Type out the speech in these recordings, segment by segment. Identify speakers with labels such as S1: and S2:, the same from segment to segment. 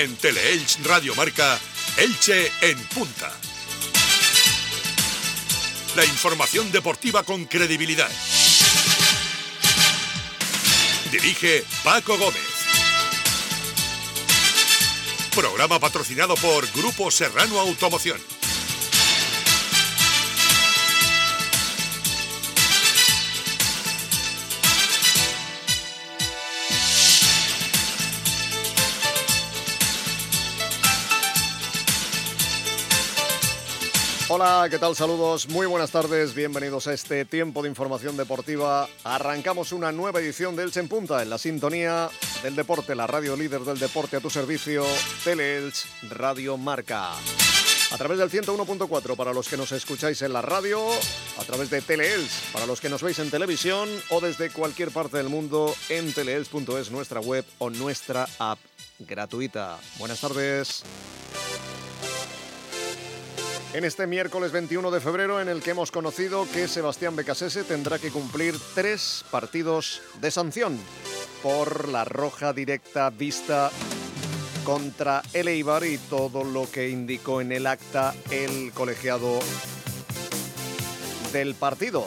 S1: En Teleelch Radio Marca, Elche en punta. La información deportiva con credibilidad. Dirige Paco Gómez. Programa patrocinado por Grupo Serrano Automoción.
S2: Hola, ¿qué tal? Saludos, muy buenas tardes, bienvenidos a este tiempo de información deportiva. Arrancamos una nueva edición de Elche en Punta, en la sintonía del deporte, la radio líder del deporte a tu servicio, Teleelch Radio Marca. A través del 101.4 para los que nos escucháis en la radio, a través de Teleelch para los que nos veis en televisión o desde cualquier parte del mundo en teleelch.es, nuestra web o nuestra app gratuita. Buenas tardes en este miércoles 21 de febrero en el que hemos conocido que Sebastián Becasese tendrá que cumplir tres partidos de sanción por la roja directa vista contra el Eibar y todo lo que indicó en el acta el colegiado del partido.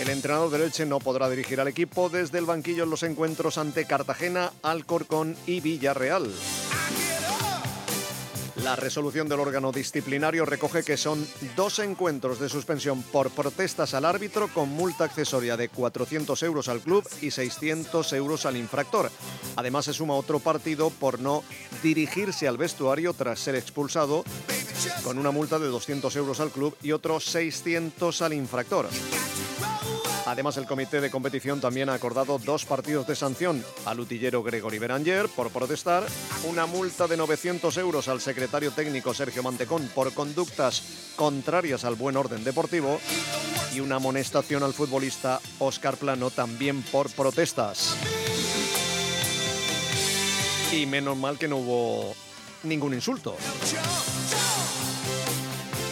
S2: El entrenador del Elche no podrá dirigir al equipo desde el banquillo en los encuentros ante Cartagena, Alcorcón y Villarreal. La resolución del órgano disciplinario recoge que son dos encuentros de suspensión por protestas al árbitro con multa accesoria de 400 euros al club y 600 euros al infractor. Además se suma otro partido por no dirigirse al vestuario tras ser expulsado con una multa de 200 euros al club y otros 600 al infractor. Además, el comité de competición también ha acordado dos partidos de sanción al utillero Gregory Beranger por protestar, una multa de 900 euros al secretario técnico Sergio Mantecón por conductas contrarias al buen orden deportivo y una amonestación al futbolista Oscar Plano también por protestas. Y menos mal que no hubo ningún insulto.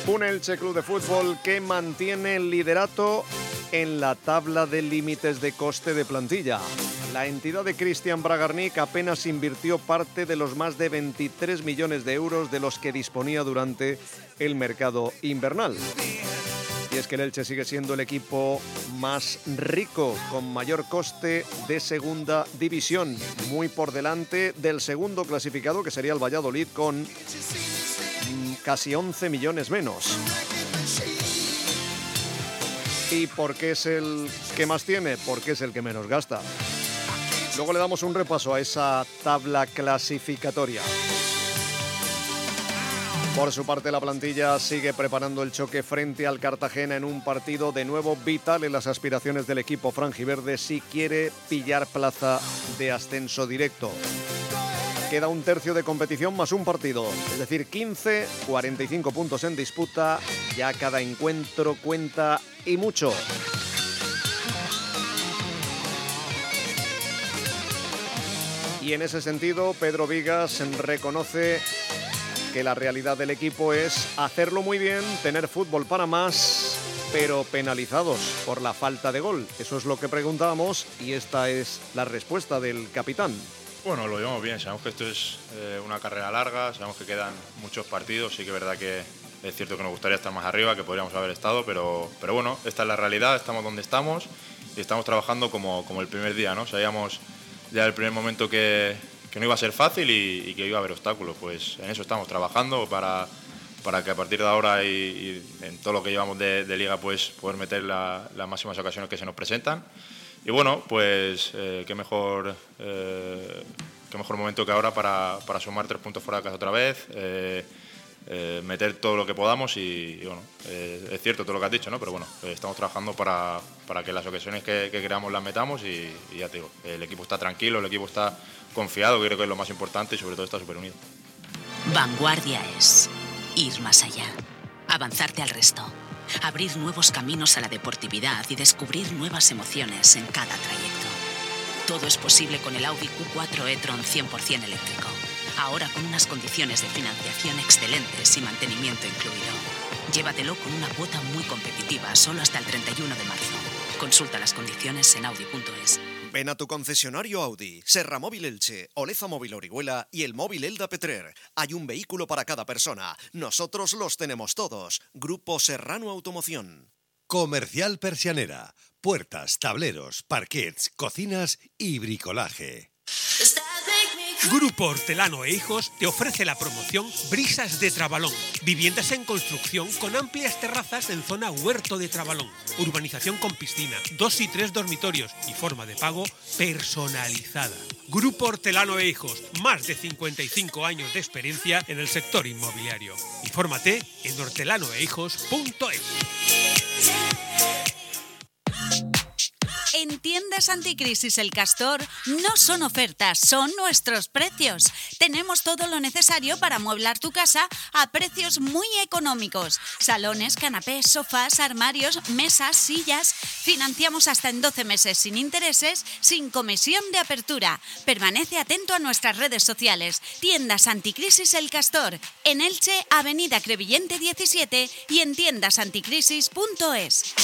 S2: Un Elche Club de Fútbol que mantiene el liderato en la tabla de límites de coste de plantilla. La entidad de Cristian Bragarnik apenas invirtió parte de los más de 23 millones de euros de los que disponía durante el mercado invernal. Y es que el Elche sigue siendo el equipo más rico, con mayor coste de segunda división, muy por delante del segundo clasificado, que sería el Valladolid, con mm, casi 11 millones menos. ¿Y por qué es el que más tiene? Porque es el que menos gasta. Luego le damos un repaso a esa tabla clasificatoria. Por su parte, la plantilla sigue preparando el choque frente al Cartagena en un partido de nuevo vital en las aspiraciones del equipo franjiverde si quiere pillar plaza de ascenso directo. Queda un tercio de competición más un partido, es decir, 15, 45 puntos en disputa. Ya cada encuentro cuenta y mucho. Y en ese sentido, Pedro Vigas reconoce que la realidad del equipo es hacerlo muy bien, tener fútbol para más, pero penalizados por la falta de gol. Eso es lo que preguntábamos y esta es la respuesta del capitán.
S3: Bueno, lo llevamos bien, sabemos que esto es eh, una carrera larga, sabemos que quedan muchos partidos, sí que es verdad que es cierto que nos gustaría estar más arriba, que podríamos haber estado, pero, pero bueno, esta es la realidad, estamos donde estamos y estamos trabajando como, como el primer día, ¿no? Sabíamos ya el primer momento que, que no iba a ser fácil y, que iba a haber obstáculos, pues en eso estamos trabajando para, para que a partir de ahora y, en todo lo que llevamos de, liga pues poder meter las máximas ocasiones que se nos presentan y bueno, pues eh, qué, mejor, eh, qué mejor momento que ahora para, para, sumar tres puntos fuera de casa otra vez, eh, meter todo lo que podamos y, bueno, es cierto todo lo que has dicho, ¿no? pero bueno, estamos trabajando para, para, que las ocasiones que, que creamos las metamos y, ya te digo, el equipo está tranquilo, el equipo está confiado, que creo que es lo más importante y sobre todo está súper unido.
S4: Vanguardia es ir más allá, avanzarte al resto abrir nuevos caminos a la deportividad y descubrir nuevas emociones en cada trayecto. Todo es posible con el Audi Q4 e-tron 100% eléctrico. Ahora con unas condiciones de financiación excelentes y mantenimiento incluido. Llévatelo con una cuota muy competitiva solo hasta el 31 de marzo. Consulta las condiciones en audi.es.
S2: Ven a tu concesionario Audi, Serra Móvil Elche, Oleza Móvil Orihuela y el móvil Elda Petrer. Hay un vehículo para cada persona. Nosotros los tenemos todos. Grupo Serrano Automoción.
S5: Comercial Persianera. Puertas, tableros, parquets, cocinas y bricolaje.
S6: Grupo Hortelano e Hijos te ofrece la promoción Brisas de Trabalón. Viviendas en construcción con amplias terrazas en zona Huerto de Trabalón. Urbanización con piscina, dos y tres dormitorios y forma de pago personalizada. Grupo Hortelano e Hijos, más de 55 años de experiencia en el sector inmobiliario. Infórmate en hortelanoehijos.es.
S7: En tiendas anticrisis El Castor no son ofertas, son nuestros precios. Tenemos todo lo necesario para amueblar tu casa a precios muy económicos. Salones, canapés, sofás, armarios, mesas, sillas. Financiamos hasta en 12 meses sin intereses, sin comisión de apertura. Permanece atento a nuestras redes sociales. Tiendas anticrisis El Castor. En Elche, Avenida Crevillente 17 y en tiendasanticrisis.es.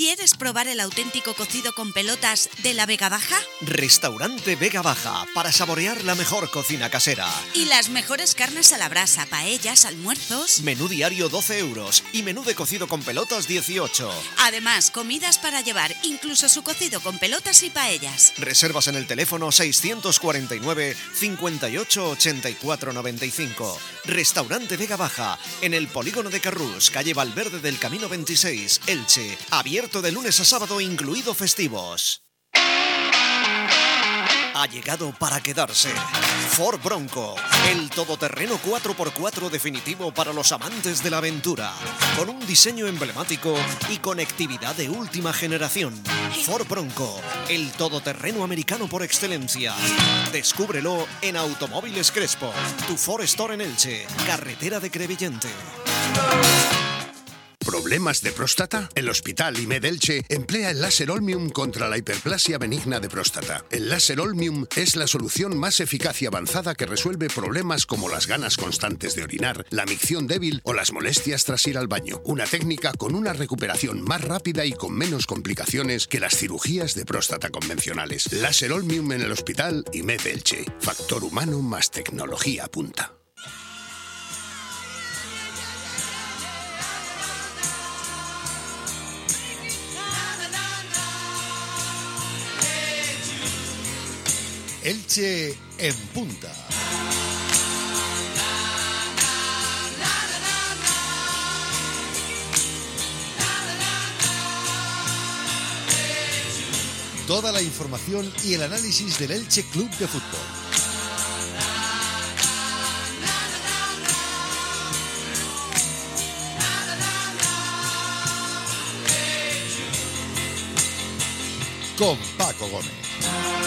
S7: ¿Quieres probar el auténtico cocido con pelotas de la Vega Baja?
S2: Restaurante Vega Baja para saborear la mejor cocina casera.
S7: Y las mejores carnes a la brasa, paellas, almuerzos.
S2: Menú diario 12 euros y menú de cocido con pelotas 18.
S7: Además, comidas para llevar, incluso su cocido con pelotas y paellas.
S2: Reservas en el teléfono 649 58 84 95. Restaurante Vega Baja, en el polígono de Carrús, calle Valverde del Camino 26, Elche. Abierto de lunes a sábado, incluido festivos. Ha llegado para quedarse. Ford Bronco, el todoterreno 4x4 definitivo para los amantes de la aventura, con un diseño emblemático y conectividad de última generación. Ford Bronco, el todoterreno americano por excelencia. Descúbrelo en Automóviles Crespo, tu Ford Store en Elche, carretera de Crevillente.
S5: ¿Problemas de próstata? El Hospital IMED Elche emplea el láser Olmium contra la hiperplasia benigna de próstata. El láser Olmium es la solución más eficaz y avanzada que resuelve problemas como las ganas constantes de orinar, la micción débil o las molestias tras ir al baño. Una técnica con una recuperación más rápida y con menos complicaciones que las cirugías de próstata convencionales. Láser Olmium en el Hospital IMED Elche. Factor humano más tecnología punta. Elche en punta. Toda la información y el análisis del Elche Club de Fútbol. Con Paco Gómez.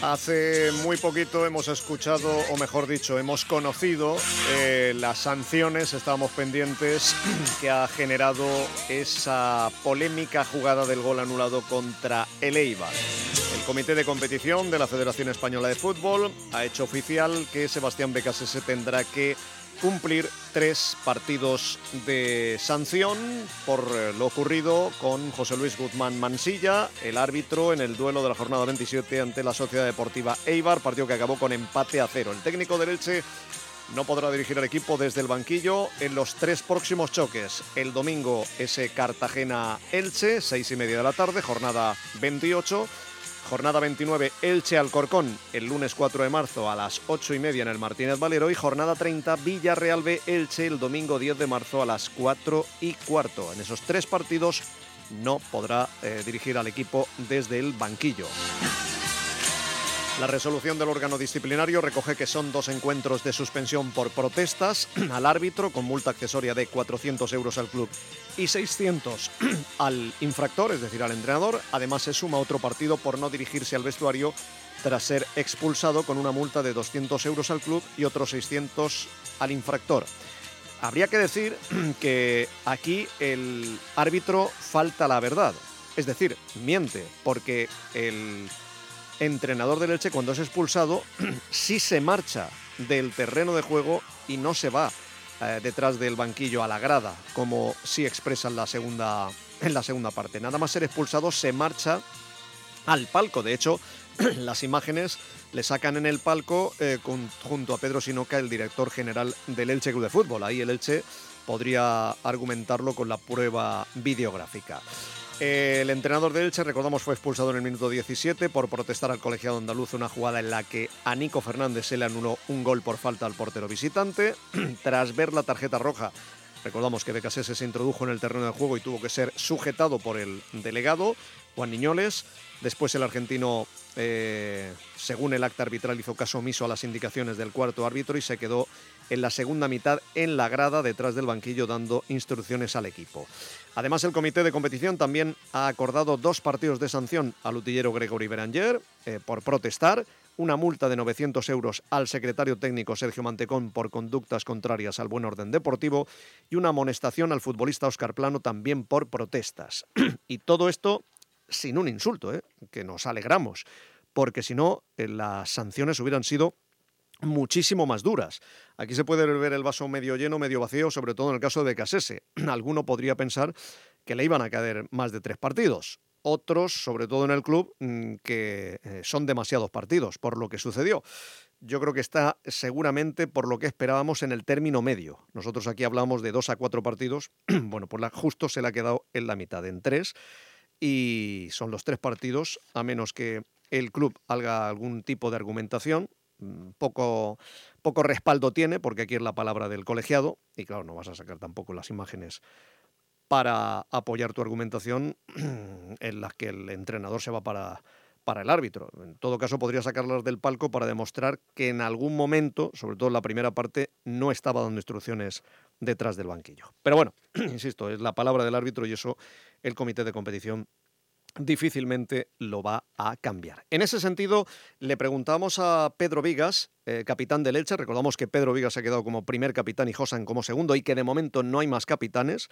S2: Hace muy poquito hemos escuchado, o mejor dicho, hemos conocido eh, las sanciones, estábamos pendientes, que ha generado esa polémica jugada del gol anulado contra el Eibar. El Comité de Competición de la Federación Española de Fútbol ha hecho oficial que Sebastián Becasese tendrá que cumplir tres partidos de sanción por eh, lo ocurrido con José Luis Guzmán Mansilla, el árbitro en el duelo de la jornada 27 ante la Sociedad Deportiva Eibar, partido que acabó con empate a cero. El técnico del Elche no podrá dirigir al equipo desde el banquillo en los tres próximos choques. El domingo ese Cartagena-Elche, seis y media de la tarde, jornada 28. Jornada 29, Elche Alcorcón, el lunes 4 de marzo a las 8 y media en el Martínez Valero. Y jornada 30, Villarreal B Elche, el domingo 10 de marzo a las 4 y cuarto. En esos tres partidos no podrá eh, dirigir al equipo desde el banquillo. La resolución del órgano disciplinario recoge que son dos encuentros de suspensión por protestas al árbitro con multa accesoria de 400 euros al club y 600 al infractor, es decir, al entrenador. Además se suma otro partido por no dirigirse al vestuario tras ser expulsado con una multa de 200 euros al club y otros 600 al infractor. Habría que decir que aquí el árbitro falta la verdad, es decir, miente, porque el entrenador del Elche, cuando es expulsado, sí se marcha del terreno de juego y no se va eh, detrás del banquillo a la grada, como sí expresa en la segunda, en la segunda parte. Nada más ser expulsado, se marcha al palco. De hecho, las imágenes le sacan en el palco eh, junto a Pedro Sinoca, el director general del Elche Club de Fútbol. Ahí el Elche podría argumentarlo con la prueba videográfica. El entrenador de Elche, recordamos, fue expulsado en el minuto 17 por protestar al colegiado andaluz una jugada en la que a Nico Fernández se le anuló un gol por falta al portero visitante. Tras ver la tarjeta roja, recordamos que Becasese se introdujo en el terreno de juego y tuvo que ser sujetado por el delegado, Juan Niñoles. Después el argentino, eh, según el acta arbitral, hizo caso omiso a las indicaciones del cuarto árbitro y se quedó en la segunda mitad en la grada detrás del banquillo dando instrucciones al equipo. Además, el comité de competición también ha acordado dos partidos de sanción al utillero Gregory Beranger eh, por protestar, una multa de 900 euros al secretario técnico Sergio Mantecón por conductas contrarias al buen orden deportivo y una amonestación al futbolista Oscar Plano también por protestas. y todo esto sin un insulto, ¿eh? que nos alegramos, porque si no, eh, las sanciones hubieran sido muchísimo más duras. Aquí se puede ver el vaso medio lleno, medio vacío, sobre todo en el caso de Casese. Alguno podría pensar que le iban a caer más de tres partidos. Otros, sobre todo en el club, mm, que eh, son demasiados partidos por lo que sucedió. Yo creo que está seguramente por lo que esperábamos en el término medio. Nosotros aquí hablamos de dos a cuatro partidos. bueno, pues justo se le ha quedado en la mitad, en tres. Y son los tres partidos, a menos que el club haga algún tipo de argumentación, Mm, poco, poco respaldo tiene, porque aquí es la palabra del colegiado, y claro, no vas a sacar tampoco las imágenes para apoyar tu argumentación en las que el entrenador se va para, para el árbitro. En todo caso, podría sacarlas del palco para demostrar que en algún momento, sobre todo en la primera parte, no estaba dando instrucciones detrás del banquillo. Pero bueno, insisto, es la palabra del árbitro y eso el comité de competición difícilmente lo va a cambiar. En ese sentido, le preguntamos a Pedro Vigas, eh, capitán del Elche. Recordamos que Pedro Vigas ha quedado como primer capitán y Josan como segundo y que de momento no hay más capitanes,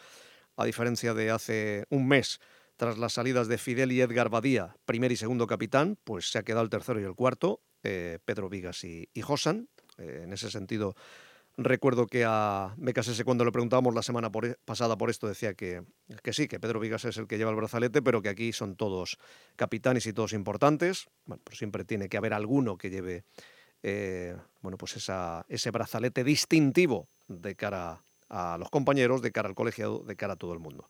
S2: a diferencia de hace un mes. Tras las salidas de Fidel y Edgar Badía, primer y segundo capitán, pues se ha quedado el tercero y el cuarto, eh, Pedro Vigas y, Josan. Eh, en ese sentido, Recuerdo que a Becasese cuando le preguntábamos la semana e, pasada por esto decía que, que, sí, que Pedro Vigas es el que lleva el brazalete, pero que aquí son todos capitanes y todos importantes. Bueno, pues siempre tiene que haber alguno que lleve eh, bueno, pues ese brazalete distintivo de cara a los compañeros, de cara al colegiado, de cara a todo el mundo.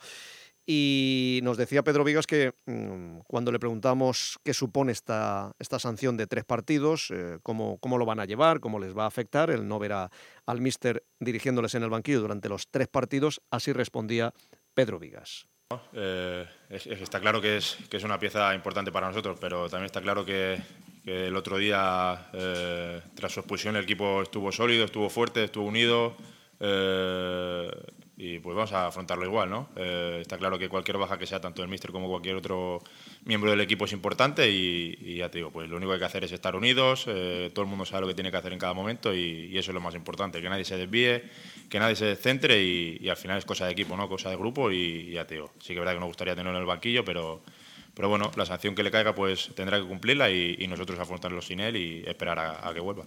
S2: Y nos decía Pedro Vigas que mm, cuando le preguntamos qué supone esta, esta sanción de tres partidos, eh, cómo, cómo, lo van a llevar, cómo les va a afectar, el no ver al míster dirigiéndoles en el banquillo durante los tres partidos, así respondía Pedro Vigas.
S3: Eh, está claro que es, que es una pieza importante para nosotros, pero también está claro que, el otro día, eh, tras su expulsión, el equipo estuvo sólido, estuvo fuerte, estuvo unido y pues vamos a afrontarlo igual, ¿no? Eh, está claro que cualquier baja que sea tanto el míster como cualquier otro miembro del equipo es importante y, ya te digo, pues lo único que hay que hacer es estar unidos, eh, todo el mundo sabe lo que tiene que hacer en cada momento y, eso es lo más importante, que nadie se desvíe, que nadie se descentre y, al final es cosa de equipo, ¿no? Cosa de grupo y, ya te digo, sí que es verdad que nos gustaría tenerlo en el banquillo, pero, pero bueno, la sanción que le caiga pues tendrá que cumplirla y, nosotros afrontarlo sin él y esperar a que vuelva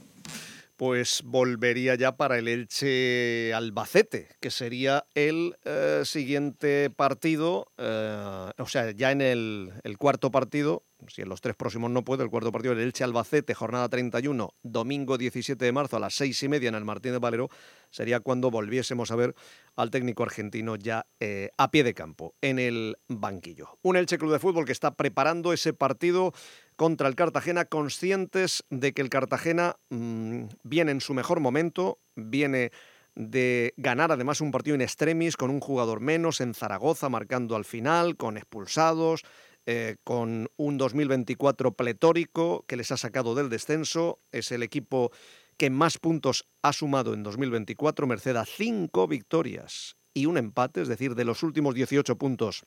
S2: pues volvería ya para el Elche Albacete, que sería el eh, siguiente partido, eh, o sea, ya en el, cuarto partido, si en los tres próximos no puede, el cuarto partido, el Elche Albacete, jornada 31, domingo 17 de marzo a las seis y media en el Martín de Valero, sería cuando volviésemos a ver al técnico argentino ya eh, a pie de campo, en el banquillo. Un Elche Club de Fútbol que está preparando ese partido contra el Cartagena, conscientes de que el Cartagena mm, viene en su mejor momento, viene de ganar además un partido en extremis con un jugador menos en Zaragoza, marcando al final, con expulsados, eh, con un 2024 pletórico que les ha sacado del descenso. Es el equipo que más puntos ha sumado en 2024, merced a cinco victorias y un empate, es decir, de los últimos 18 puntos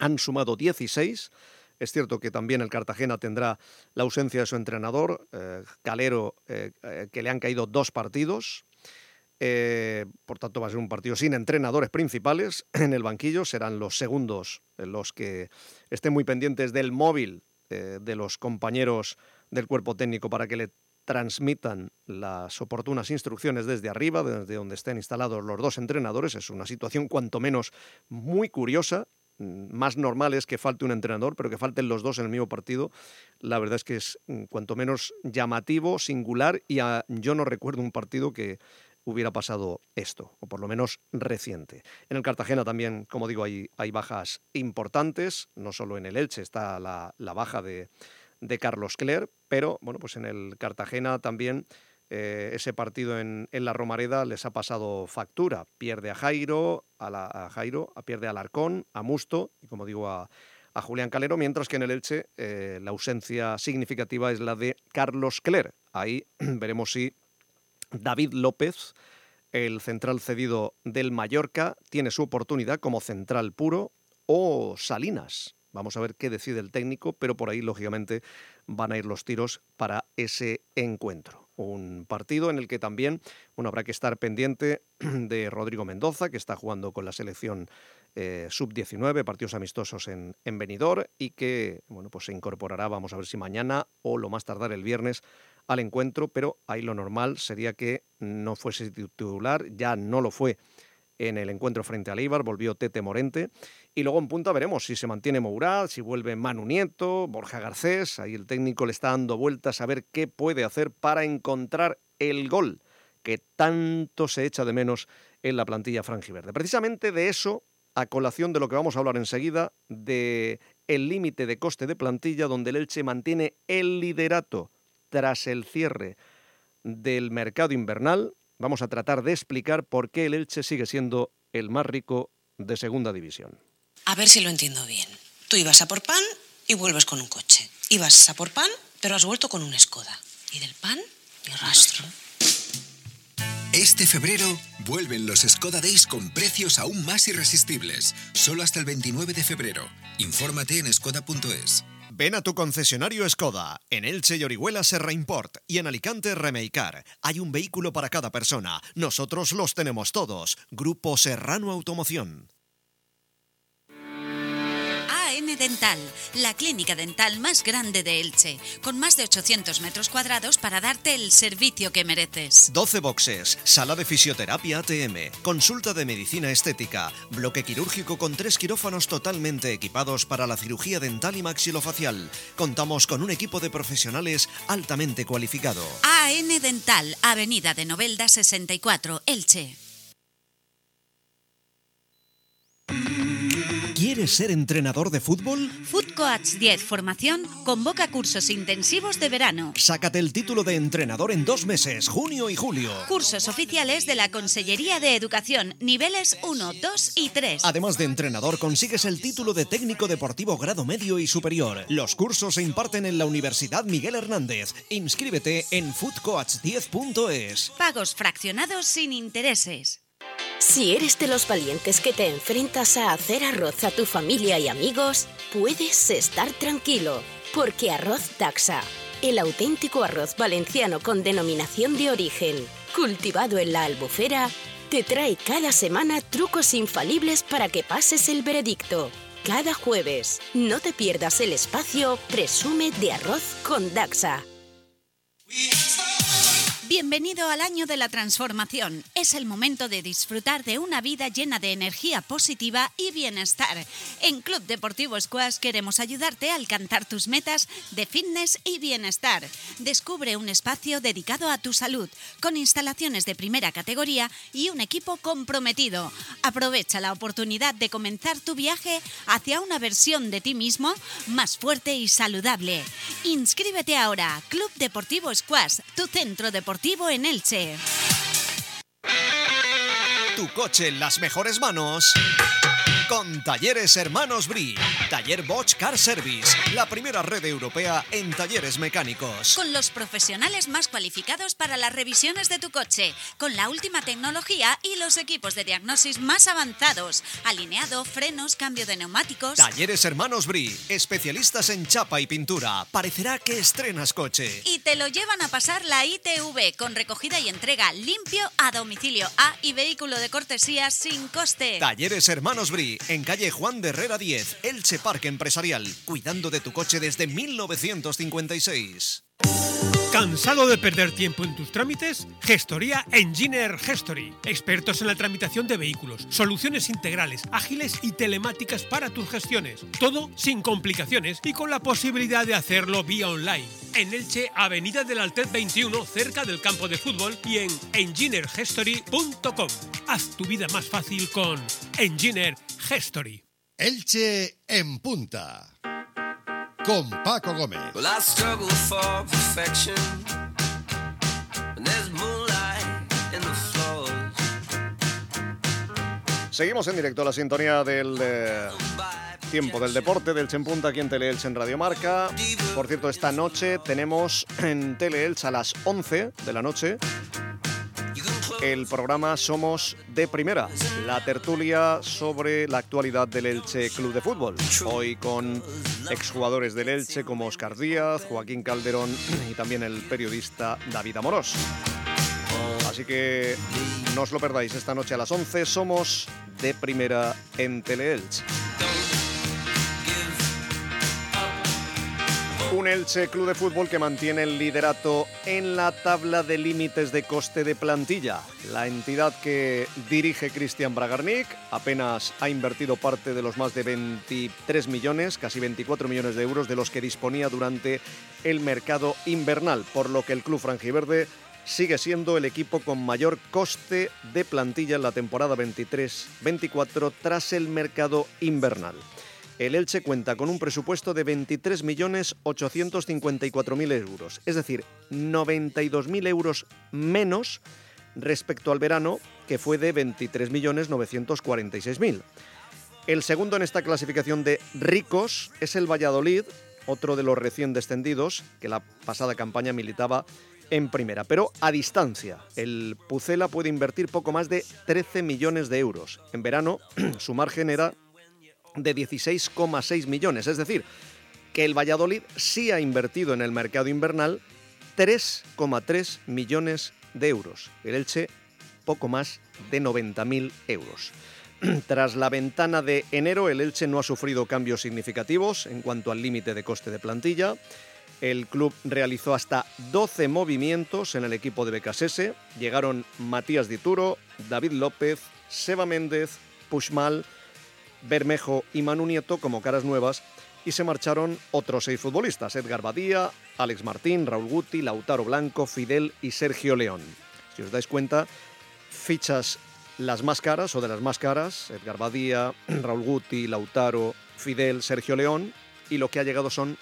S2: han sumado 16 es cierto que también el Cartagena tendrá la ausencia de su entrenador, eh, Calero, eh, eh, que le han caído dos partidos. Por tanto, va a ser un partido sin entrenadores principales en el banquillo. Serán los segundos los que estén muy pendientes del móvil eh, de los compañeros del cuerpo técnico para que le transmitan las oportunas instrucciones desde arriba, desde donde estén instalados los dos entrenadores. Es una situación cuanto menos muy curiosa. Mm, más normal es que falte un entrenador, pero que falten los dos en el mismo partido. La verdad es que es mm, cuanto menos llamativo, singular, y yo no recuerdo un partido que hubiera pasado esto, o por lo menos reciente. En el Cartagena también, como digo, hay, hay bajas importantes, no solo en el Elche está la, baja de, de, Carlos Cler, pero bueno, pues en el Cartagena también eh, ese partido en, en, la Romareda les ha pasado factura. Pierde a Jairo, a, la, Jairo, a pierde a Alarcón, a Musto y como digo a, a Julián Calero, mientras que en el Elche eh, la ausencia significativa es la de Carlos Cler. Ahí veremos si David López, el central cedido del Mallorca, tiene su oportunidad como central puro o Salinas. Vamos a ver qué decide el técnico, pero por ahí, lógicamente, van a ir los tiros para ese encuentro. Un partido en el que también bueno, habrá que estar pendiente de Rodrigo Mendoza, que está jugando con la selección eh, sub-19, partidos amistosos en, en Benidorm, y que bueno, pues se incorporará, vamos a ver si mañana o lo más tardar el viernes, al encuentro, pero ahí lo normal sería que no fuese titular, ya no lo fue en el encuentro frente a Eibar, volvió Tete Morente. Y luego en punta veremos si se mantiene Mourad, si vuelve Manu Nieto, Borja Garcés. Ahí el técnico le está dando vueltas a ver qué puede hacer para encontrar el gol que tanto se echa de menos en la plantilla franjiverde. Precisamente de eso, a colación de lo que vamos a hablar enseguida, de el límite de coste de plantilla donde el Elche mantiene el liderato tras el cierre del mercado invernal, vamos a tratar de explicar por qué el Elche sigue siendo el más rico de segunda división.
S8: A ver si lo entiendo bien. Tú ibas a por pan y vuelves con un coche. Ibas a por pan, pero has vuelto con un Skoda. Y del pan, ni rastro.
S9: Este febrero vuelven los Skoda Days con precios aún más irresistibles. Solo hasta el 29 de febrero. Infórmate en skoda.es.
S10: Ven a tu concesionario Skoda, en Elche y Orihuela Serra Import y en Alicante Remeicar. Hay un vehículo para cada persona. Nosotros los tenemos todos. Grupo Serrano Automoción.
S7: Dental, la clínica dental más grande de Elche, con más de 800 metros cuadrados para darte el servicio que mereces.
S10: 12 boxes, sala de fisioterapia ATM, consulta de medicina estética, bloque quirúrgico con tres quirófanos totalmente equipados para la cirugía dental y maxilofacial. Contamos con un equipo de profesionales altamente cualificado.
S7: AN Dental, Avenida de Novelda 64, Elche.
S10: ¿Quieres ser entrenador de fútbol?
S7: Food Coach 10 Formación convoca cursos intensivos de verano.
S10: Sácate el título de entrenador en dos meses, junio y julio.
S7: Cursos oficiales de la Consellería de Educación, niveles 1, 2 y 3.
S10: Además de entrenador, consigues el título de técnico deportivo grado medio y superior. Los cursos se imparten en la Universidad Miguel Hernández. Inscríbete en foodcoach10.es.
S7: Pagos fraccionados sin intereses.
S11: Si eres de los valientes que te enfrentas a hacer arroz a tu familia y amigos, puedes estar tranquilo, porque Arroz Taxa, el auténtico arroz valenciano con denominación de origen, cultivado en la albufera, te trae cada semana trucos infalibles para que pases el veredicto. Cada jueves, no te pierdas el espacio Presume de Arroz con Daxa.
S7: Bienvenido al año de la transformación. Es el momento de disfrutar de una vida llena de energía positiva y bienestar. En Club Deportivo Squash queremos ayudarte a alcanzar tus metas de fitness y bienestar. Descubre un espacio dedicado a tu salud, con instalaciones de primera categoría y un equipo comprometido. Aprovecha la oportunidad de comenzar tu viaje hacia una versión de ti mismo más fuerte y saludable. Inscríbete ahora, Club Deportivo Squash, tu centro en Elche.
S10: Tu coche en las mejores manos con Talleres Hermanos Bri. Taller Bosch Car Service, la primera red europea en talleres mecánicos.
S7: Con los profesionales más cualificados para las revisiones de tu coche, con la última tecnología y los equipos de diagnosis más avanzados, alineado, frenos, cambio de neumáticos.
S10: Talleres Hermanos Bri, especialistas en chapa y pintura. Parecerá que estrenas coche.
S7: Y te lo llevan a pasar la ITV con recogida y entrega limpio a domicilio A y vehículo de cortesía sin coste.
S10: Talleres Hermanos Bri En calle Juan de Herrera 10, Elche Parque Empresarial, cuidando de tu coche desde 1956.
S6: ¿Cansado de perder tiempo en tus trámites? Gestoría Engineer Gestory. Expertos en la tramitación de vehículos, soluciones integrales, ágiles y telemáticas para tus gestiones. Todo sin complicaciones y con la posibilidad de hacerlo vía online. En Elche, Avenida del Altet 21, cerca del campo de fútbol y en engineergestory.com. Haz tu vida más fácil con Engineer Gestory.
S12: Elche en punta con Paco Gómez.
S13: Well, I struggle for perfection. And there's moonlight in the floors.
S2: Seguimos en directo a la sintonía del eh, tiempo del deporte del Chempunta aquí en Teleelch en Radio Marca. Por cierto, esta noche tenemos en Teleelch a las 11 de la noche el programa Somos de Primera, la tertulia sobre la actualidad del Elche Club de Fútbol. Hoy con exjugadores del Elche como Oscar Díaz, Joaquín Calderón y también el periodista David Amorós. Así que no os lo perdáis esta noche a las 11. Somos de Primera en Teleelch. Un Elche Club de Fútbol que mantiene el liderato en la tabla de límites de coste de plantilla. La entidad que dirige Cristian Bragarnik apenas ha invertido parte de los más de 23 millones, casi 24 millones de euros de los que disponía durante el mercado invernal, por lo que el club franjiverde sigue siendo el equipo con mayor coste de plantilla en la temporada 23-24 tras el mercado invernal. El Elche cuenta con un presupuesto de 23.854.000 euros, es decir, 92.000 euros menos respecto al verano, que fue de 23.946.000. El segundo en esta clasificación de ricos es el Valladolid, otro de los recién descendidos, que la pasada campaña militaba en primera, pero a distancia. El Pucela puede invertir poco más de 13 millones de euros. En verano, su margen era de 16,6 millones. Es decir, que el Valladolid sí ha invertido en el mercado invernal 3,3 millones de euros. El Elche, poco más de 90.000 euros. Tras la ventana de enero, el Elche no ha sufrido cambios significativos en cuanto al límite de coste de plantilla. El club realizó hasta 12 movimientos en el equipo de Becasese. Llegaron Matías Dituro, David López, Seba Méndez, Pushmal, Bermejo y Manu Nieto como caras nuevas y se marcharon otros seis futbolistas, Edgar Badía, Alex Martín, Raúl Guti, Lautaro Blanco, Fidel y Sergio León. Si os dais cuenta, fichas las más caras o de las más caras, Edgar Badía, Raúl Guti, Lautaro, Fidel, Sergio León, y lo que ha llegado son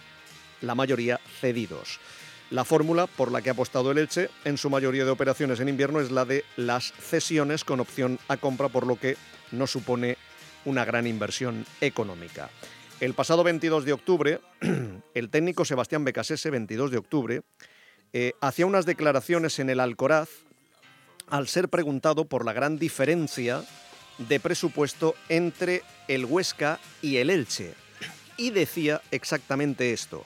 S2: la mayoría cedidos. La fórmula por la que ha apostado el Elche en su mayoría de operaciones en invierno es la de las cesiones con opción a compra, por lo que no supone una gran inversión económica. El pasado 22 de octubre, el técnico Sebastián Becasese, 22 de octubre, eh, hacía unas declaraciones en el Alcoraz al ser preguntado por la gran diferencia de presupuesto entre el Huesca y el Elche. Y decía exactamente esto.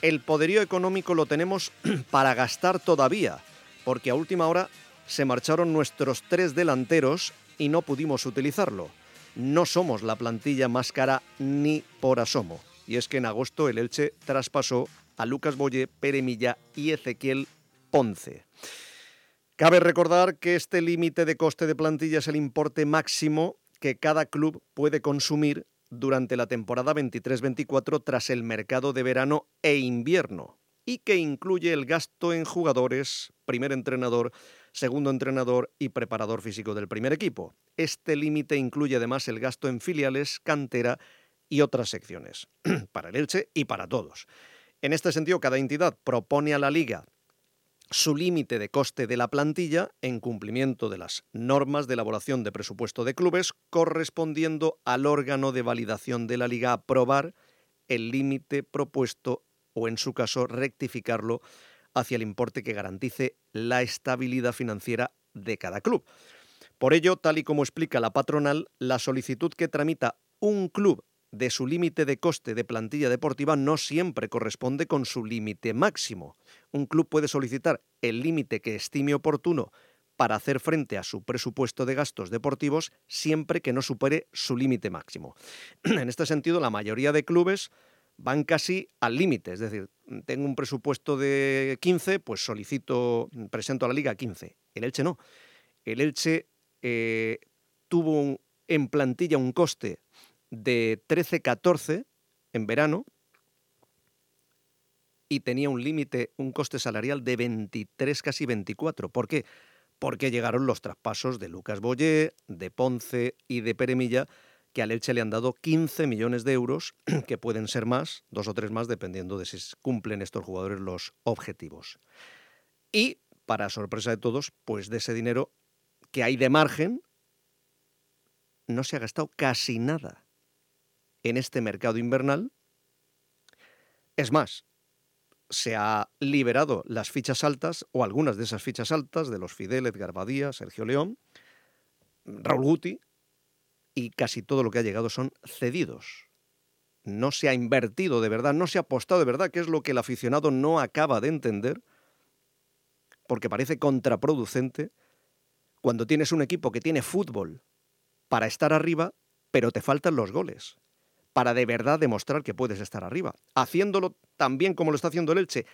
S2: El poderío económico lo tenemos para gastar todavía, porque a última hora se marcharon nuestros tres delanteros y no pudimos utilizarlo no somos la plantilla más cara ni por asomo. Y es que en agosto el Elche traspasó a Lucas Boye, Pere Milla y Ezequiel Ponce. Cabe recordar que este límite de coste de plantilla es el importe máximo que cada club puede consumir durante la temporada 23-24 tras el mercado de verano e invierno y que incluye el gasto en jugadores, primer entrenador, segundo entrenador y preparador físico del primer equipo. Este límite incluye además el gasto en filiales, cantera y otras secciones, para el Elche y para todos. En este sentido, cada entidad propone a la liga su límite de coste de la plantilla en cumplimiento de las normas de elaboración de presupuesto de clubes, correspondiendo al órgano de validación de la liga aprobar el límite propuesto o, en su caso, rectificarlo hacia el importe que garantice la estabilidad financiera de cada club. Por ello, tal y como explica la patronal, la solicitud que tramita un club de su límite de coste de plantilla deportiva no siempre corresponde con su límite máximo. Un club puede solicitar el límite que estime oportuno para hacer frente a su presupuesto de gastos deportivos siempre que no supere su límite máximo. En este sentido, la mayoría de clubes van casi al límite, es decir, tengo un presupuesto de 15, pues solicito, presento a la liga 15. El Elche no. El Elche eh, tuvo en plantilla un coste de 13-14 en verano y tenía un límite, un coste salarial de 23, casi 24. ¿Por qué? Porque llegaron los traspasos de Lucas Boyé, de Ponce y de Peremilla, que al Elche le han dado 15 millones de euros, que pueden ser más, dos o tres más, dependiendo de si cumplen estos jugadores los objetivos. Y, para sorpresa de todos, pues de ese dinero que hay de margen, no se ha gastado casi nada en este mercado invernal. Es más, se ha liberado las fichas altas o algunas de esas fichas altas de los Fidel, Edgar Badía, Sergio León, Raúl Guti y casi todo lo que ha llegado son cedidos. No se ha invertido de verdad, no se ha apostado de verdad, que es lo que el aficionado no acaba de entender, porque parece contraproducente cuando tienes un equipo que tiene fútbol para estar arriba, pero te faltan los goles para de verdad demostrar que puedes estar arriba. Haciéndolo tan bien como lo está haciendo el Elche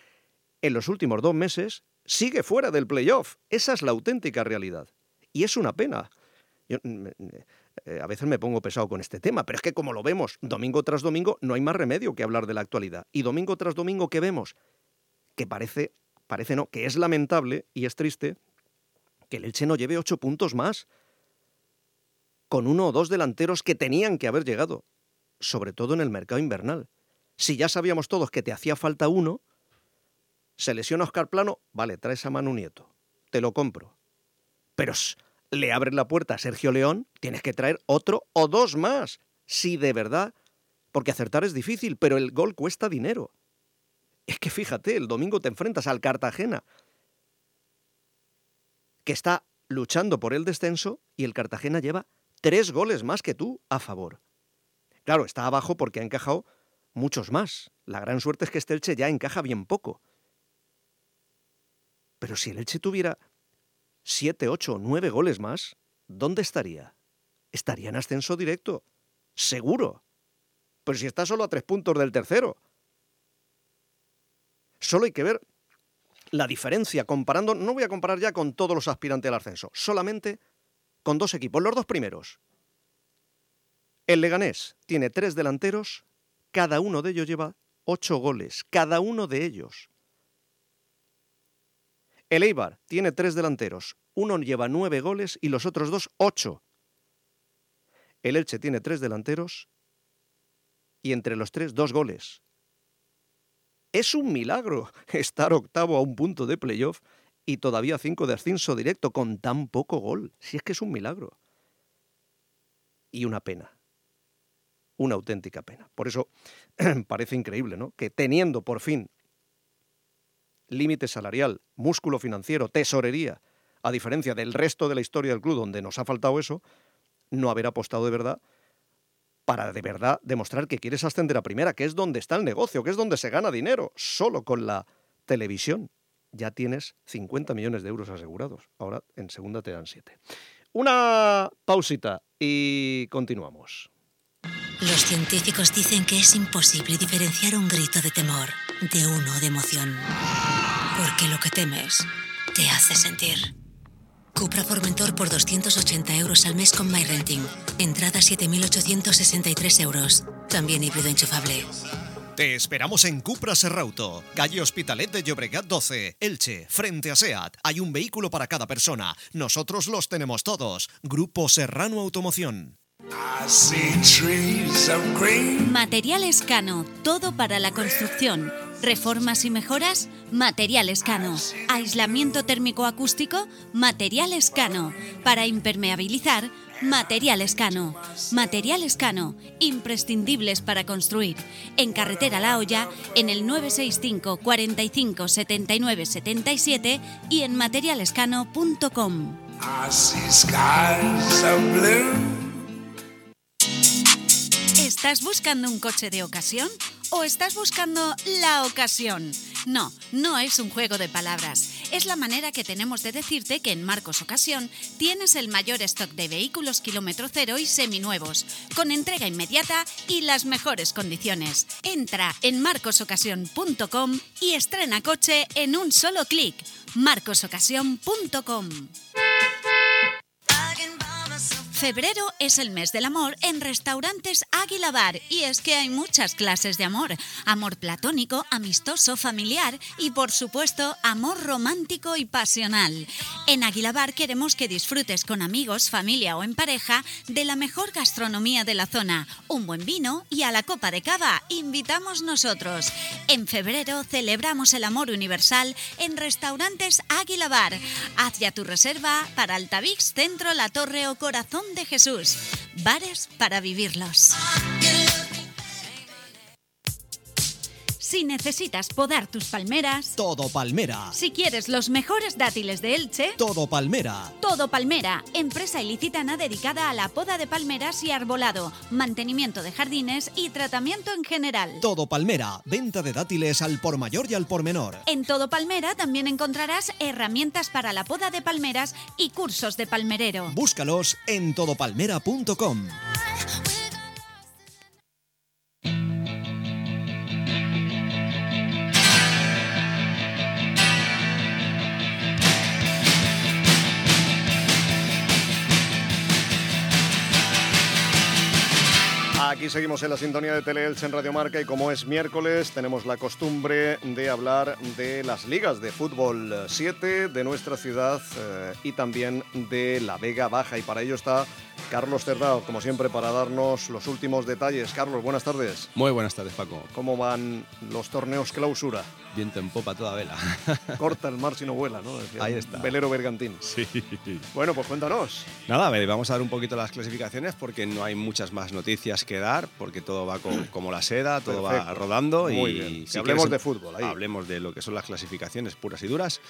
S2: en los últimos dos meses, sigue fuera del playoff. Esa es la auténtica realidad. Y es una pena. Mm, eh, a veces me pongo pesado con este tema, pero es que como lo vemos domingo tras domingo, no hay más remedio que hablar de la actualidad. Y domingo tras domingo, ¿qué vemos? Que parece, parece no, que es lamentable y es triste que el Elche no lleve ocho puntos más con uno o dos delanteros que tenían que haber llegado sobre todo en el mercado invernal. Si ya sabíamos todos que te hacía falta uno, se lesiona Oscar Plano, vale, traes a Manu Nieto, te lo compro. Pero le abres la puerta a Sergio León, tienes que traer otro o dos más, si de verdad, porque acertar es difícil, pero el gol cuesta dinero. Es que fíjate, el domingo te enfrentas al Cartagena, que está luchando por el descenso y el Cartagena lleva tres goles más que tú a favor. Claro, está abajo porque ha encajado muchos más. La gran suerte es que este Elche ya encaja bien poco. Pero si el Elche tuviera siete, ocho, nueve goles más, ¿dónde estaría? Estaría en ascenso directo. Seguro. Pero si está solo a tres puntos del tercero. Solo hay que ver la diferencia comparando, no voy a comparar ya con todos los aspirantes al ascenso, solamente con dos equipos, los dos primeros. El Leganés tiene tres delanteros, cada uno de ellos lleva ocho goles, cada uno de ellos. El Eibar tiene tres delanteros, uno lleva nueve goles y los otros dos ocho. El Elche tiene tres delanteros y entre los tres dos goles. Es un milagro estar octavo a un punto de playoff y todavía cinco de ascenso directo con tan poco gol. Si es que es un milagro. Y una pena una auténtica pena. Por eso parece increíble, ¿no? Que teniendo por fin límite salarial, músculo financiero, tesorería, a diferencia del resto de la historia del club donde nos ha faltado eso, no haber apostado de verdad para de verdad demostrar que quieres ascender a primera, que es donde está el negocio, que es donde se gana dinero, solo con la televisión. Ya tienes 50 millones de euros asegurados. Ahora en segunda te dan 7. Una pausita y continuamos.
S14: Los científicos dicen que es imposible diferenciar un grito de temor de uno de emoción. Porque lo que temes te hace sentir. Cupra Formentor por 280 euros al mes con MyRenting. Entrada 7.863 euros. También híbrido enchufable.
S10: Te esperamos en Cupra Serrauto, calle Hospitalet de Llobregat 12, Elche, frente a SEAT. Hay un vehículo para cada persona. Nosotros los tenemos todos. Grupo Serrano Automoción.
S7: Materiales Cano, todo para la construcción. Reformas y mejoras, Materiales Cano. Aislamiento térmico acústico, Materiales Cano. Para impermeabilizar, Materiales Cano. Materiales Cano, imprescindibles para construir. En Carretera La Hoya, en el 965 45 79 77 y en materialescano.com. ¿Estás buscando un coche de ocasión o estás buscando la ocasión? No, no es un juego de palabras. Es la manera que tenemos de decirte que en Marcos Ocasión tienes el mayor stock de vehículos kilómetro cero y seminuevos, con entrega inmediata y las mejores condiciones. Entra en marcosocasión.com y estrena coche en un solo clic. marcosocasión.com Febrero es el mes del amor en restaurantes Águila Bar y es que hay muchas clases de amor. Amor platónico, amistoso, familiar y por supuesto amor romántico y pasional. En Águila Bar queremos que disfrutes con amigos, familia o en pareja de la mejor gastronomía de la zona, un buen vino y a la copa de cava invitamos nosotros. En febrero celebramos el amor universal en restaurantes Águila Bar. Haz ya tu reserva para Altavix, Centro, La Torre o Corazón de Jesús. Bares para vivirlos. Si necesitas podar tus palmeras,
S10: Todo Palmera.
S7: si quieres los mejores dátiles de Elche,
S10: Todo Palmera.
S7: Todo Palmera, empresa ilicitana dedicada a la poda de palmeras y arbolado, mantenimiento de jardines y tratamiento en general.
S10: Todo Palmera. Venta de dátiles al por mayor y al por menor.
S7: En Todo Palmera también encontrarás herramientas para la poda de palmeras y cursos de palmerero.
S10: Búscalos en todopalmera.com.
S2: Aquí seguimos en la sintonía de Teleelch en Radio Marca y como es miércoles tenemos la costumbre de hablar de las ligas de fútbol 7 de nuestra ciudad eh, y también de la Vega Baja y para ello está Carlos Cerdao, como siempre, para darnos los últimos detalles. Carlos, buenas tardes.
S15: Muy buenas tardes, Paco.
S2: ¿Cómo van los torneos clausura?
S15: Viento en popa toda vela.
S2: Corta el mar si no vuela, ¿no? Decía
S15: Ahí está.
S2: Velero bergantín.
S15: Sí.
S2: Bueno, pues cuéntanos.
S15: Nada, a ver, vamos a dar un poquito las clasificaciones porque no hay muchas más noticias que dar, porque todo va co- como la seda, todo va
S2: Perfecto.
S15: rodando.
S2: Muy
S15: y
S2: bien.
S15: Si
S2: hablemos
S15: quieres,
S2: de fútbol, ahí.
S15: Hablemos de lo que son las clasificaciones puras y duras.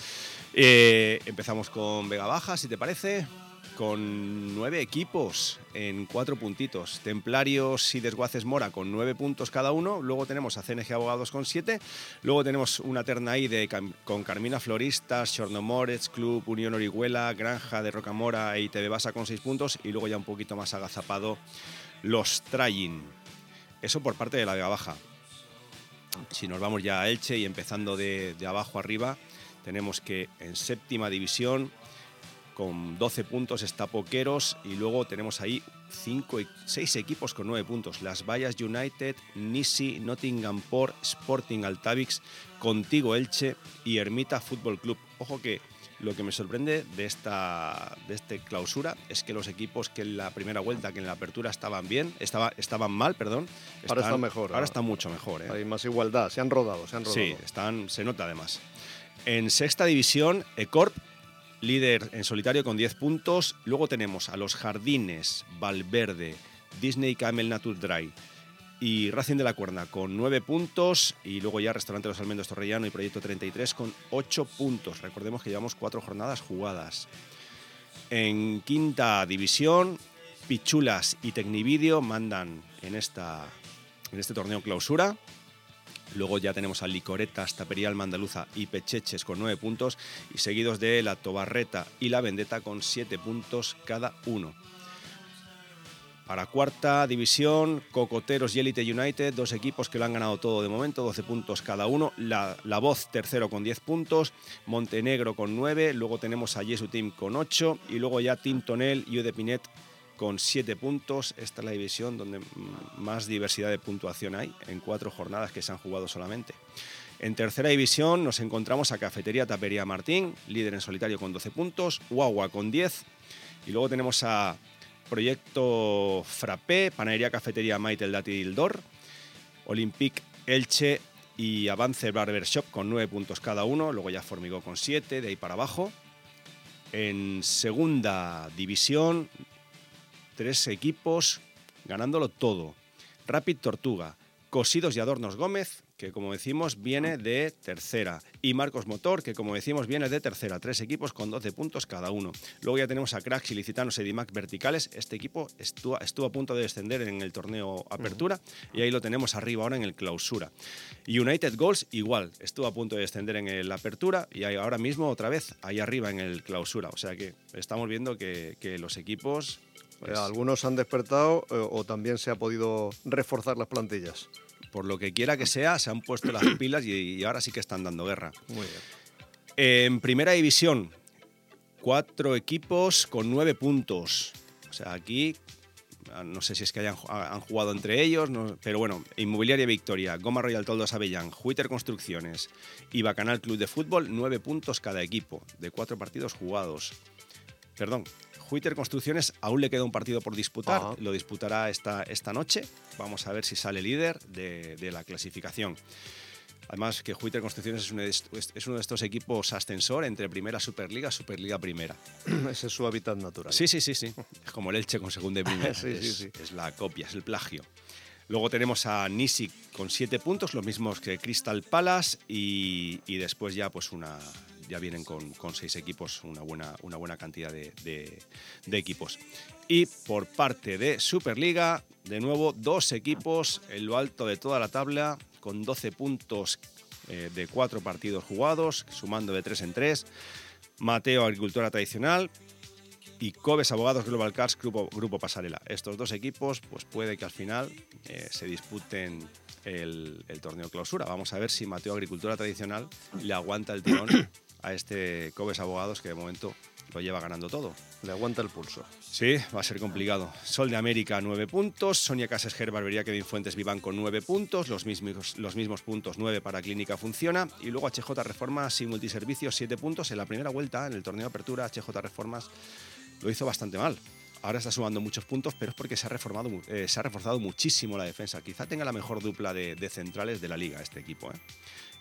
S15: Eh, empezamos con Vega Baja, si te parece, con nueve equipos en cuatro puntitos. Templarios y Desguaces Mora con nueve puntos cada uno. Luego tenemos a CNG Abogados con siete. Luego tenemos una terna ahí de, con Carmina Floristas, Chornomorets, Club, Unión Orihuela, Granja de Rocamora e ITV Basa con seis puntos. Y luego ya un poquito más agazapado los Trayin. Eso por parte de la Vega Baja. Si nos vamos ya a Elche y empezando de, de abajo arriba, tenemos que en séptima división con 12 puntos está Poqueros y luego tenemos ahí 5 y 6 equipos con 9 puntos. Las Vallas United, Nisi, Nottingham Port, Sporting Altavix, Contigo Elche y Ermita Fútbol Club. Ojo que lo que me sorprende de esta de este clausura es que los equipos que en la primera vuelta, que en la apertura estaban bien, estaba, estaban mal, perdón.
S2: Ahora están mejor,
S15: Ahora
S2: ahora.
S15: están mucho mejor. ¿eh?
S2: Hay más igualdad, se han rodado, se han rodado.
S15: Sí, están, se nota además. En sexta división, Ecorp, líder en solitario con 10 puntos. Luego tenemos a los Jardines, Valverde, Disney Camel Nature Dry y Racing de la Cuerna con 9 puntos. Y luego ya Restaurante Los Almendos Torrellano y Proyecto 33 con 8 puntos. Recordemos que llevamos 4 jornadas jugadas. En quinta división, Pichulas y Tecnivideo mandan en, esta, en este torneo clausura. Luego ya tenemos a Licoretas, Tapería Almandaluza y Pecheches con 9 puntos y seguidos de la Tobarreta y la Vendetta con 7 puntos cada uno. Para cuarta división, Cocoteros y Elite United, dos equipos que lo han ganado todo de momento, 12 puntos cada uno. La, la Voz tercero con 10 puntos, Montenegro con 9, luego tenemos a Jesu Team con 8 y luego ya Team Tonel y Udepinet con 7 puntos. Esta es la división donde más diversidad de puntuación hay, en cuatro jornadas que se han jugado solamente. En tercera división nos encontramos a Cafetería Tapería Martín, líder en solitario con 12 puntos, Guagua con 10 y luego tenemos a Proyecto Frappé, Panadería Cafetería Maitel Dátil Dor, Olympique Elche y Avance Barber Shop con 9 puntos cada uno, luego ya Formigó con 7, de ahí para abajo. En segunda división, tres equipos ganándolo todo. Rapid Tortuga, Cosidos y Adornos Gómez que como decimos viene de tercera, y Marcos Motor, que como decimos viene de tercera, tres equipos con 12 puntos cada uno. Luego ya tenemos a Cracks, Ilicitanos, Edimac Verticales. Este equipo estuvo, estuvo a punto de descender en el torneo Apertura y ahí lo tenemos arriba ahora en el Clausura. United Goals igual, estuvo a punto de descender en el Apertura y ahí ahora mismo otra vez ahí arriba en el Clausura. O sea que estamos viendo que, que los equipos...
S2: Eh, Algunos han despertado eh, o también se ha podido reforzar las plantillas.
S15: Por lo que quiera que sea, se han puesto las pilas y, y ahora sí que están dando guerra.
S2: Muy bien.
S15: En primera división, cuatro equipos con nueve puntos. O sea, aquí ah, no sé si es que hayan, han jugado entre ellos, no- pero bueno, Inmobiliaria Victoria, Goma Royal Toldos Avellán, Juiter Construcciones y Bacanal Club de Fútbol, nueve puntos cada equipo, de cuatro partidos jugados. Perdón, Juiter Construcciones aún le queda un partido por disputar,
S2: Ajá.
S15: lo disputará esta, esta noche. Vamos a ver si sale líder de, de la clasificación. Además, que Juiter Construcciones es uno, de, est- es uno de estos equipos ascensor entre Primera Superliga, Superliga Primera.
S2: Ese es su hábitat natural.
S15: Sí, sí, sí, sí. Es como el Elche con segunda y primera.
S2: Sí,
S15: es,
S2: sí.
S15: es la copia, es el plagio. Luego tenemos a Nisic con siete puntos, los mismos que Crystal Palace, y, y después ya pues una ya vienen con, con seis equipos, una buena, una buena cantidad de, equipos. Y por parte de Superliga, de nuevo, dos equipos en lo alto de toda la tabla, con 12 puntos eh, de cuatro partidos jugados, sumando de tres en tres. Mateo, Agricultura Tradicional, y Cobes Abogados Global Cars Grupo, Grupo Pasarela. Estos dos equipos, pues puede que al final eh, se disputen el, el torneo clausura. Vamos a ver si Mateo Agricultura Tradicional le aguanta el tirón a este Cobes Abogados que de momento lo lleva ganando todo.
S2: Le aguanta el pulso.
S15: Sí, va a ser complicado. Sol de América, 9 puntos. Sonia Casas Ger, Barbería Kevin Fuentes Vivan con 9 puntos. Los mismos, los mismos puntos, 9 para Clínica Funciona. Y luego HJ Reformas y Multiservicios, 7 puntos. En la primera vuelta, en el torneo de apertura, HJ Reformas lo hizo bastante mal. Ahora está sumando muchos puntos, pero es porque se ha, reformado, eh, se ha reforzado muchísimo la defensa. Quizá tenga la mejor dupla de, centrales de la liga este equipo. ¿eh?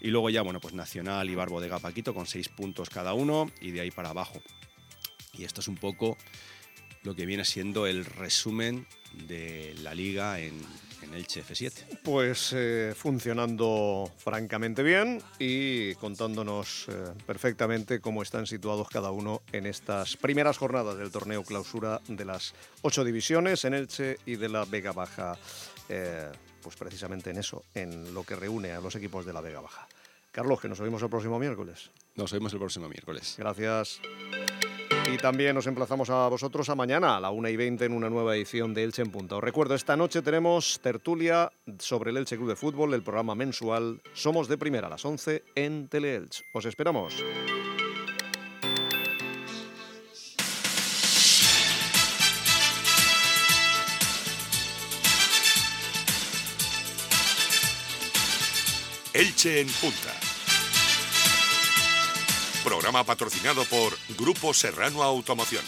S15: Y luego ya, bueno, pues Nacional y Barbo de Gapaquito con 6 puntos cada uno y de ahí para abajo. Y esto es un poco lo que viene siendo el resumen de la liga en, en Elche F7.
S2: Pues eh, funcionando francamente bien y contándonos eh, perfectamente cómo están situados cada uno en estas primeras jornadas del torneo clausura de las ocho divisiones en Elche y de la Vega Baja. eh, pues precisamente en eso, en lo que reúne a los equipos de la Vega Baja. Carlos, que nos vemos el próximo miércoles.
S15: Nos vemos el próximo miércoles.
S2: Gracias. Y también nos emplazamos a vosotros a mañana a la 1 y 20 en una nueva edición de Elche en Punta. Os recuerdo, esta noche tenemos tertulia sobre el Elche Club de Fútbol, el programa mensual Somos de Primera a las 11 en Teleelch. Os esperamos.
S1: Elche en Punta. Programa patrocinado por Grupo Serrano Automoción.